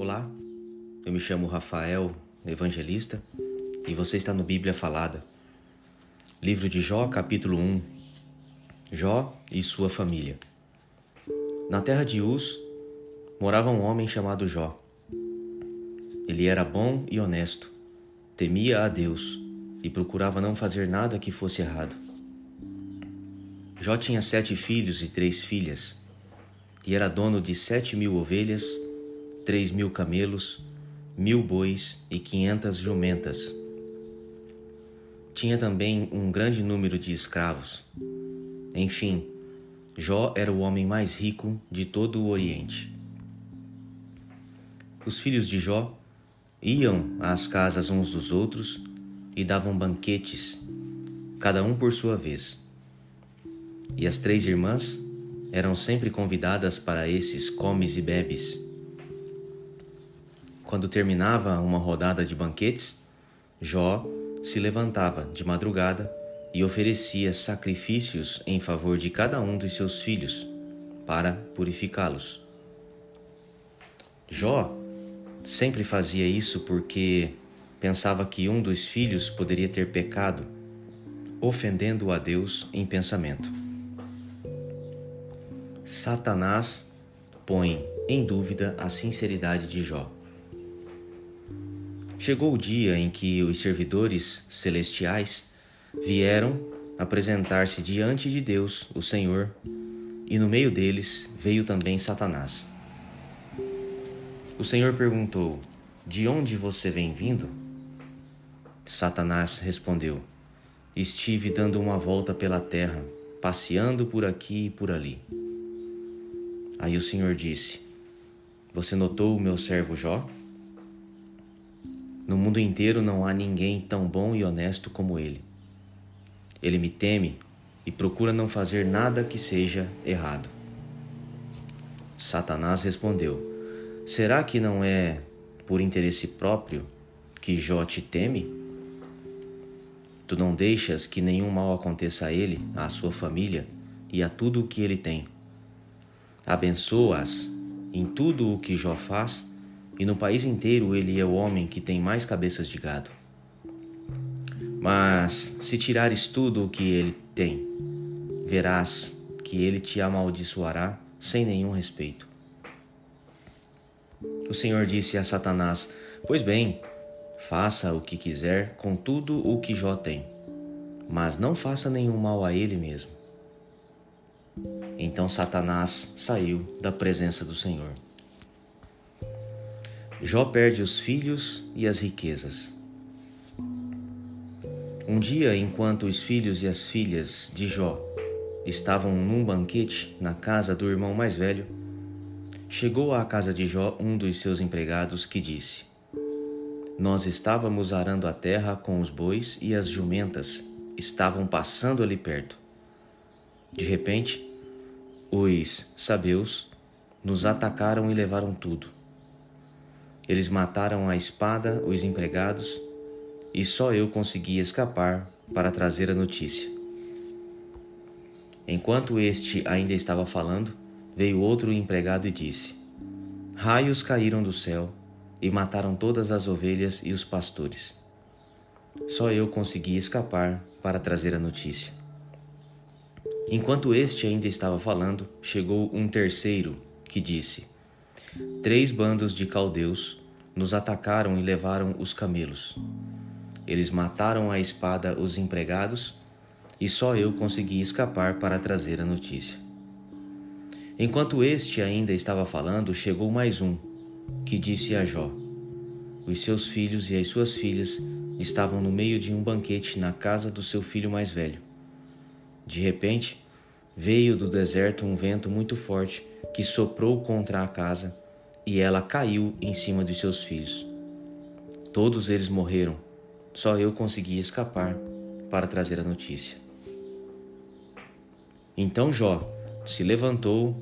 Olá, eu me chamo Rafael Evangelista e você está no Bíblia Falada. Livro de Jó, capítulo 1. Jó e sua família. Na terra de Uz morava um homem chamado Jó. Ele era bom e honesto, temia a Deus e procurava não fazer nada que fosse errado. Jó tinha sete filhos e três filhas, e era dono de sete mil ovelhas três mil camelos, mil bois e quinhentas jumentas. Tinha também um grande número de escravos. Enfim, Jó era o homem mais rico de todo o Oriente. Os filhos de Jó iam às casas uns dos outros e davam banquetes, cada um por sua vez. E as três irmãs eram sempre convidadas para esses comes e bebes. Quando terminava uma rodada de banquetes, Jó se levantava de madrugada e oferecia sacrifícios em favor de cada um dos seus filhos, para purificá-los. Jó sempre fazia isso porque pensava que um dos filhos poderia ter pecado, ofendendo a Deus em pensamento. Satanás põe em dúvida a sinceridade de Jó. Chegou o dia em que os servidores celestiais vieram apresentar-se diante de Deus, o Senhor, e no meio deles veio também Satanás. O Senhor perguntou: De onde você vem vindo? Satanás respondeu: Estive dando uma volta pela terra, passeando por aqui e por ali. Aí o Senhor disse: Você notou o meu servo Jó? No mundo inteiro não há ninguém tão bom e honesto como ele. Ele me teme e procura não fazer nada que seja errado. Satanás respondeu: Será que não é por interesse próprio que Jó te teme? Tu não deixas que nenhum mal aconteça a ele, à sua família e a tudo o que ele tem. Abençoa-as em tudo o que Jó faz e no país inteiro ele é o homem que tem mais cabeças de gado. Mas se tirares tudo o que ele tem, verás que ele te amaldiçoará sem nenhum respeito. O Senhor disse a Satanás: Pois bem, faça o que quiser com tudo o que Jó tem, mas não faça nenhum mal a ele mesmo. Então Satanás saiu da presença do Senhor. Jó perde os filhos e as riquezas. Um dia, enquanto os filhos e as filhas de Jó estavam num banquete na casa do irmão mais velho, chegou à casa de Jó um dos seus empregados que disse: Nós estávamos arando a terra com os bois e as jumentas estavam passando ali perto. De repente, os sabeus nos atacaram e levaram tudo eles mataram a espada os empregados e só eu consegui escapar para trazer a notícia. Enquanto este ainda estava falando, veio outro empregado e disse: Raios caíram do céu e mataram todas as ovelhas e os pastores. Só eu consegui escapar para trazer a notícia. Enquanto este ainda estava falando, chegou um terceiro que disse: Três bandos de caldeus nos atacaram e levaram os camelos. Eles mataram à espada os empregados e só eu consegui escapar para trazer a notícia. Enquanto este ainda estava falando, chegou mais um, que disse a Jó: Os seus filhos e as suas filhas estavam no meio de um banquete na casa do seu filho mais velho. De repente, veio do deserto um vento muito forte que soprou contra a casa e ela caiu em cima de seus filhos. Todos eles morreram, só eu consegui escapar para trazer a notícia. Então Jó se levantou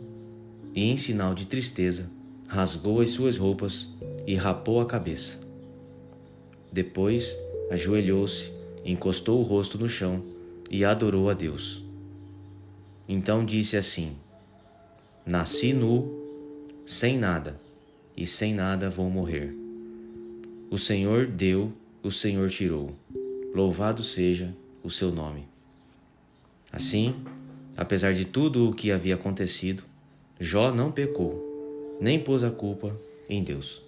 e, em sinal de tristeza, rasgou as suas roupas e rapou a cabeça. Depois ajoelhou-se, encostou o rosto no chão e adorou a Deus. Então disse assim: Nasci nu, sem nada e sem nada vou morrer. O Senhor deu, o Senhor tirou. Louvado seja o seu nome. Assim, apesar de tudo o que havia acontecido, Jó não pecou, nem pôs a culpa em Deus.